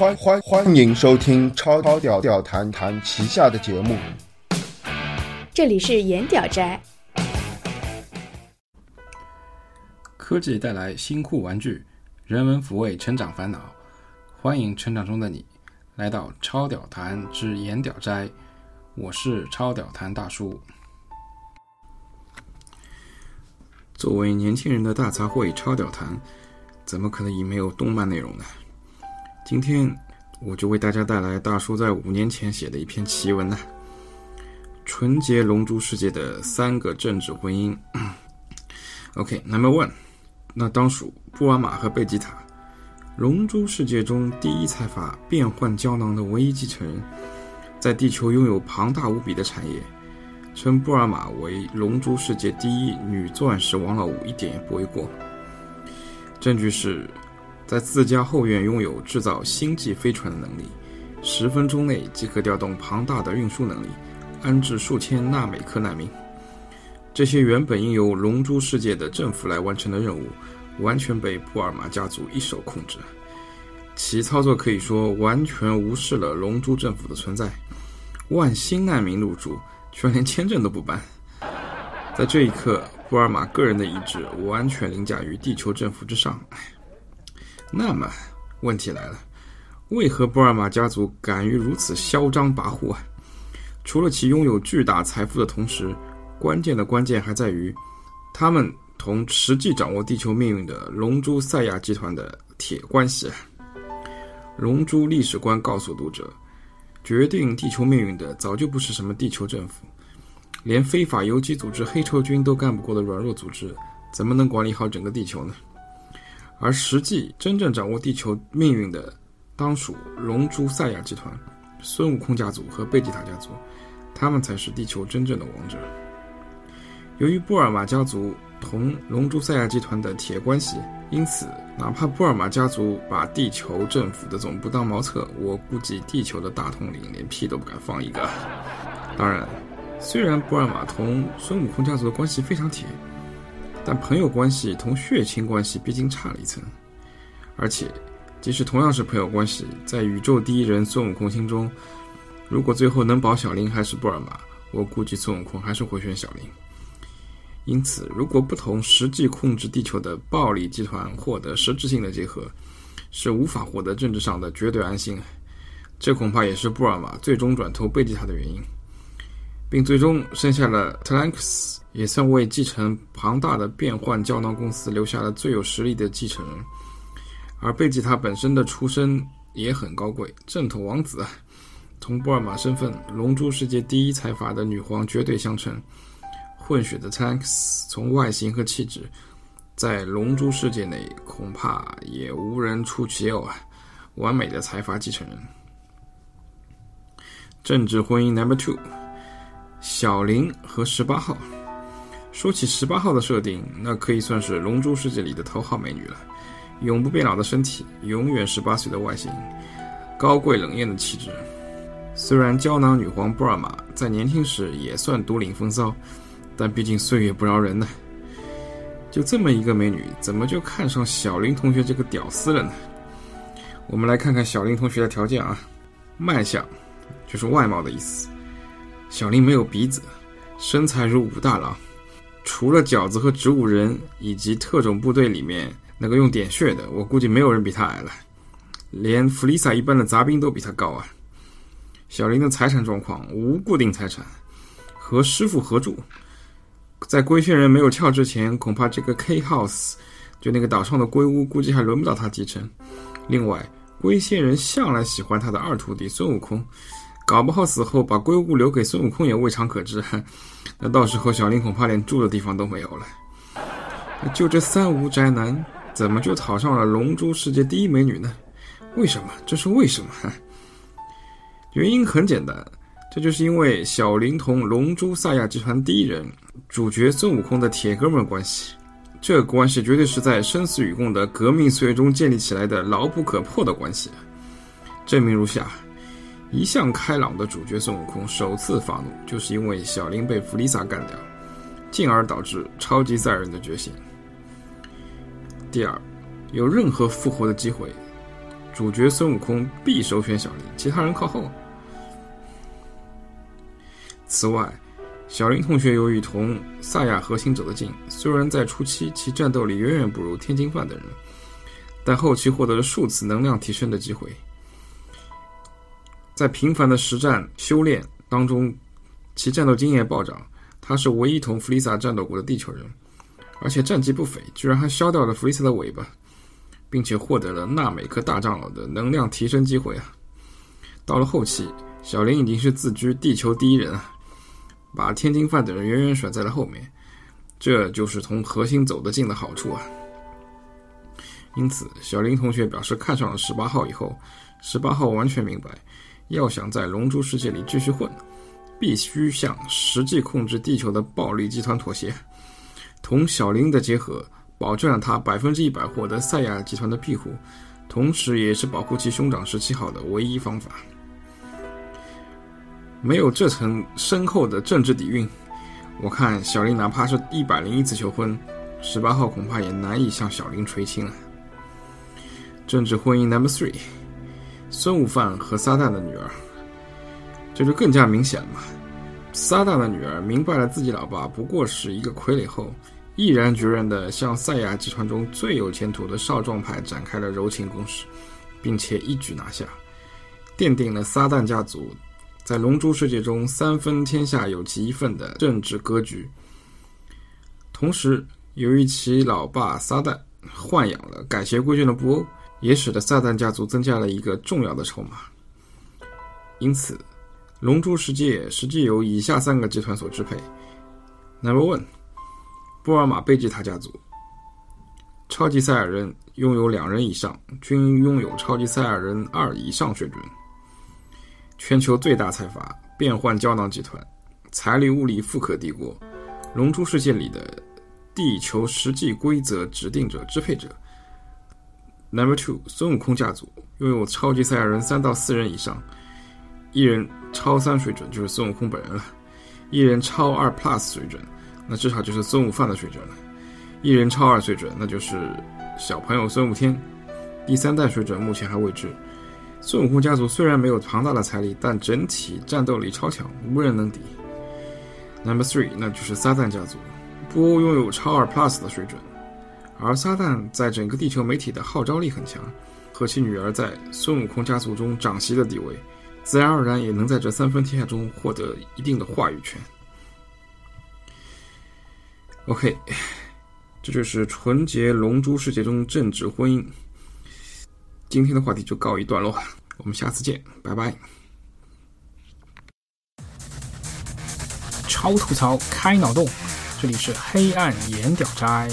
欢欢欢迎收听超超屌屌谈谈旗下的节目。这里是颜屌斋，科技带来新酷玩具，人文抚慰成长烦恼。欢迎成长中的你来到超屌谈之颜屌斋，我是超屌谈大叔。作为年轻人的大杂烩超屌谈，怎么可能以没有动漫内容呢？今天我就为大家带来大叔在五年前写的一篇奇文呐，《纯洁龙珠世界的三个政治婚姻》。OK，Number One，那当属布尔玛和贝吉塔，龙珠世界中第一财阀变换胶囊的唯一继承人，在地球拥有庞大无比的产业。称布尔玛为龙珠世界第一女钻石王老五一点也不为过。证据是，在自家后院拥有制造星际飞船的能力，十分钟内即可调动庞大的运输能力，安置数千纳美克难民。这些原本应由龙珠世界的政府来完成的任务，完全被布尔玛家族一手控制。其操作可以说完全无视了龙珠政府的存在，万新难民入住。居然连签证都不办，在这一刻，布尔玛个人的意志完全凌驾于地球政府之上。那么，问题来了，为何布尔玛家族敢于如此嚣张跋扈啊？除了其拥有巨大财富的同时，关键的关键还在于，他们同实际掌握地球命运的龙珠赛亚集团的铁关系啊。龙珠历史观告诉读者。决定地球命运的早就不是什么地球政府，连非法游击组织黑臭军都干不过的软弱组织，怎么能管理好整个地球呢？而实际真正掌握地球命运的，当属龙珠赛亚集团、孙悟空家族和贝吉塔家族，他们才是地球真正的王者。由于布尔玛家族同龙珠赛亚集团的铁关系。因此，哪怕布尔玛家族把地球政府的总部当茅厕，我估计地球的大统领连屁都不敢放一个。当然，虽然布尔玛同孙悟空家族的关系非常铁，但朋友关系同血亲关系毕竟差了一层。而且，即使同样是朋友关系，在宇宙第一人孙悟空心中，如果最后能保小林还是布尔玛，我估计孙悟空还是会选小林。因此，如果不同实际控制地球的暴力集团获得实质性的结合，是无法获得政治上的绝对安心。这恐怕也是布尔玛最终转投贝吉塔的原因，并最终生下了特兰克斯，也算为继承庞大的变换胶囊公司留下了最有实力的继承人。而贝吉塔本身的出身也很高贵，正统王子，同布尔玛身份龙珠世界第一财阀的女皇绝对相称。混血的 Tanks 从外形和气质，在龙珠世界内恐怕也无人出其右啊！完美的财阀继承人。政治婚姻 Number Two，小林和十八号。说起十八号的设定，那可以算是龙珠世界里的头号美女了。永不变老的身体，永远十八岁的外形，高贵冷艳的气质。虽然胶囊女皇布尔玛在年轻时也算独领风骚。但毕竟岁月不饶人呢，就这么一个美女，怎么就看上小林同学这个屌丝了呢？我们来看看小林同学的条件啊，卖相就是外貌的意思。小林没有鼻子，身材如武大郎，除了饺子和植物人以及特种部队里面那个用点穴的，我估计没有人比他矮了，连弗利萨一般的杂兵都比他高啊。小林的财产状况无固定财产，和师傅合住。在龟仙人没有跳之前，恐怕这个 K House 就那个岛上的龟屋，估计还轮不到他继承。另外，龟仙人向来喜欢他的二徒弟孙悟空，搞不好死后把龟物留给孙悟空也未尝可知。那到时候小林恐怕连住的地方都没有了。就这三无宅男，怎么就讨上了龙珠世界第一美女呢？为什么？这是为什么？原因很简单。这就是因为小林同龙珠赛亚集团第一人主角孙悟空的铁哥们关系，这关系绝对是在生死与共的革命岁月中建立起来的牢不可破的关系。证明如下：一向开朗的主角孙悟空首次发怒，就是因为小林被弗利萨干掉，进而导致超级赛亚人的觉醒。第二，有任何复活的机会，主角孙悟空必首选小林，其他人靠后。此外，小林同学由于同萨亚核心走得近，虽然在初期其战斗力远远不如天津饭等人，但后期获得了数次能量提升的机会。在频繁的实战修炼当中，其战斗经验暴涨。他是唯一同弗利萨战斗过的地球人，而且战绩不菲，居然还削掉了弗利萨的尾巴，并且获得了纳美克大长老的能量提升机会啊！到了后期，小林已经是自居地球第一人啊，把天津饭等人远远甩在了后面。这就是从核心走得近的好处啊！因此，小林同学表示看上了十八号以后，十八号完全明白，要想在龙珠世界里继续混。必须向实际控制地球的暴力集团妥协，同小林的结合，保证了他百分之一百获得赛亚集团的庇护，同时也是保护其兄长十七号的唯一方法。没有这层深厚的政治底蕴，我看小林哪怕是一百零一次求婚，十八号恐怕也难以向小林垂青了。政治婚姻 Number Three，孙悟饭和撒旦的女儿。这就更加明显了！撒旦的女儿明白了自己老爸不过是一个傀儡后，毅然决然地向赛亚集团中最有前途的少壮派展开了柔情攻势，并且一举拿下，奠定了撒旦家族在龙珠世界中三分天下有其一份的政治格局。同时，由于其老爸撒旦豢养了改邪归正的布欧，也使得撒旦家族增加了一个重要的筹码。因此。龙珠世界实际由以下三个集团所支配：Number One，布尔玛贝吉塔家族。超级赛亚人拥有两人以上，均拥有超级赛亚人二以上水准。全球最大财阀变换胶囊集团，财力物力富可敌国。龙珠世界里的地球实际规则指定者、支配者。Number Two，孙悟空家族拥有超级赛亚人三到四人以上。一人超三水准就是孙悟空本人了，一人超二 plus 水准，那至少就是孙悟饭的水准了。一人超二水准，那就是小朋友孙悟天。第三代水准目前还未知。孙悟空家族虽然没有庞大的财力，但整体战斗力超强，无人能敌。Number three，那就是撒旦家族，布欧拥有超二 plus 的水准，而撒旦在整个地球媒体的号召力很强，和其女儿在孙悟空家族中长媳的地位。自然而然也能在这三分天下中获得一定的话语权。OK，这就是纯洁龙珠世界中政治婚姻。今天的话题就告一段落，我们下次见，拜拜。超吐槽，开脑洞，这里是黑暗岩屌斋。